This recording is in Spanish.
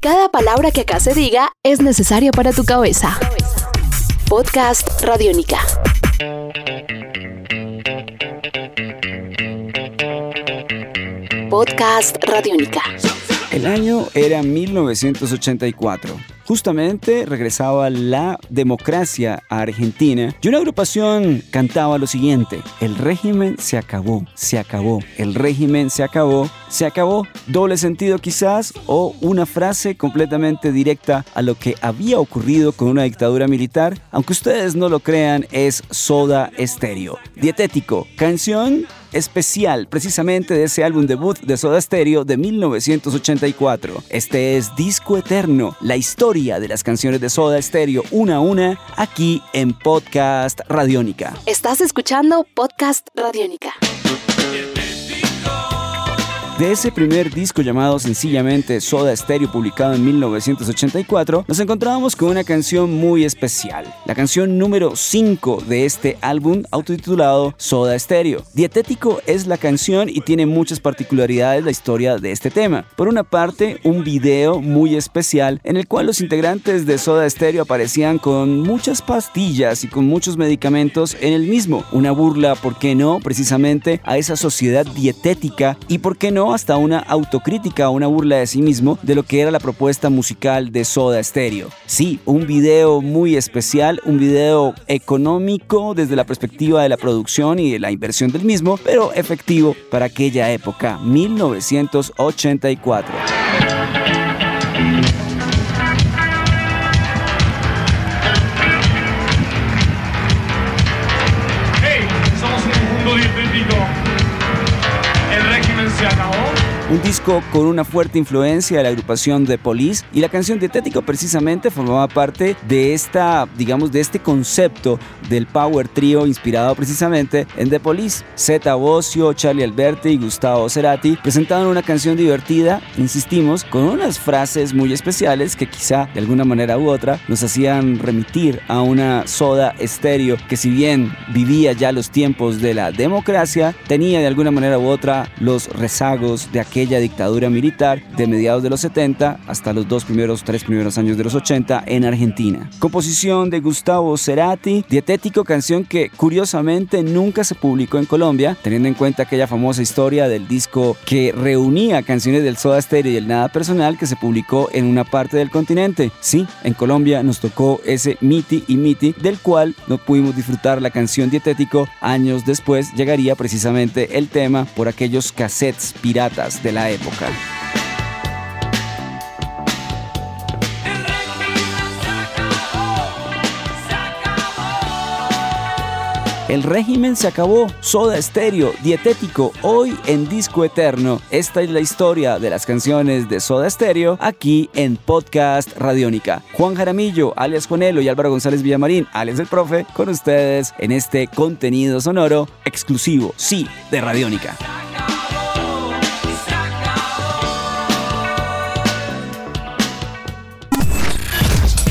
Cada palabra que acá se diga es necesaria para tu cabeza. Podcast Radiónica. Podcast Radiónica. El año era 1984. Justamente regresaba la democracia a Argentina y una agrupación cantaba lo siguiente, el régimen se acabó, se acabó, el régimen se acabó, se acabó, doble sentido quizás o una frase completamente directa a lo que había ocurrido con una dictadura militar, aunque ustedes no lo crean, es Soda Stereo. Dietético, canción especial precisamente de ese álbum debut de Soda Stereo de 1984. Este es Disco Eterno, la historia de las canciones de Soda Stereo una a una aquí en Podcast Radiónica. Estás escuchando Podcast Radiónica. De ese primer disco llamado sencillamente Soda Stereo publicado en 1984, nos encontrábamos con una canción muy especial, la canción número 5 de este álbum autotitulado Soda Stereo. Dietético es la canción y tiene muchas particularidades la historia de este tema. Por una parte, un video muy especial en el cual los integrantes de Soda Stereo aparecían con muchas pastillas y con muchos medicamentos en el mismo. Una burla, ¿por qué no? Precisamente a esa sociedad dietética y, ¿por qué no? Hasta una autocrítica, una burla de sí mismo de lo que era la propuesta musical de Soda Stereo. Sí, un video muy especial, un video económico desde la perspectiva de la producción y de la inversión del mismo, pero efectivo para aquella época, 1984. Un disco con una fuerte influencia de la agrupación The Police y la canción Dietético precisamente formaba parte de esta, digamos, de este concepto del power trio inspirado precisamente en The Police. Zeta Bosio, Charlie Alberti y Gustavo Cerati presentaron una canción divertida, insistimos, con unas frases muy especiales que quizá de alguna manera u otra nos hacían remitir a una soda estéreo que si bien vivía ya los tiempos de la democracia, tenía de alguna manera u otra los rezagos de aquella dictadura militar de mediados de los 70 hasta los dos primeros, tres primeros años de los 80 en Argentina. Composición de Gustavo Cerati, dietético, canción que curiosamente nunca se publicó en Colombia, teniendo en cuenta aquella famosa historia del disco que reunía canciones del Soda Stereo y el Nada Personal que se publicó en una parte del continente. Sí, en Colombia nos tocó ese Miti y Miti, del cual no pudimos disfrutar la canción dietético. Años después llegaría precisamente el tema por aquellos cassettes piratas de la época. El régimen se acabó, Soda Stereo, dietético, hoy en Disco Eterno. Esta es la historia de las canciones de Soda Stereo aquí en Podcast Radiónica. Juan Jaramillo, alias Juanelo y Álvaro González Villamarín, alias el profe, con ustedes en este contenido sonoro exclusivo, sí, de Radiónica.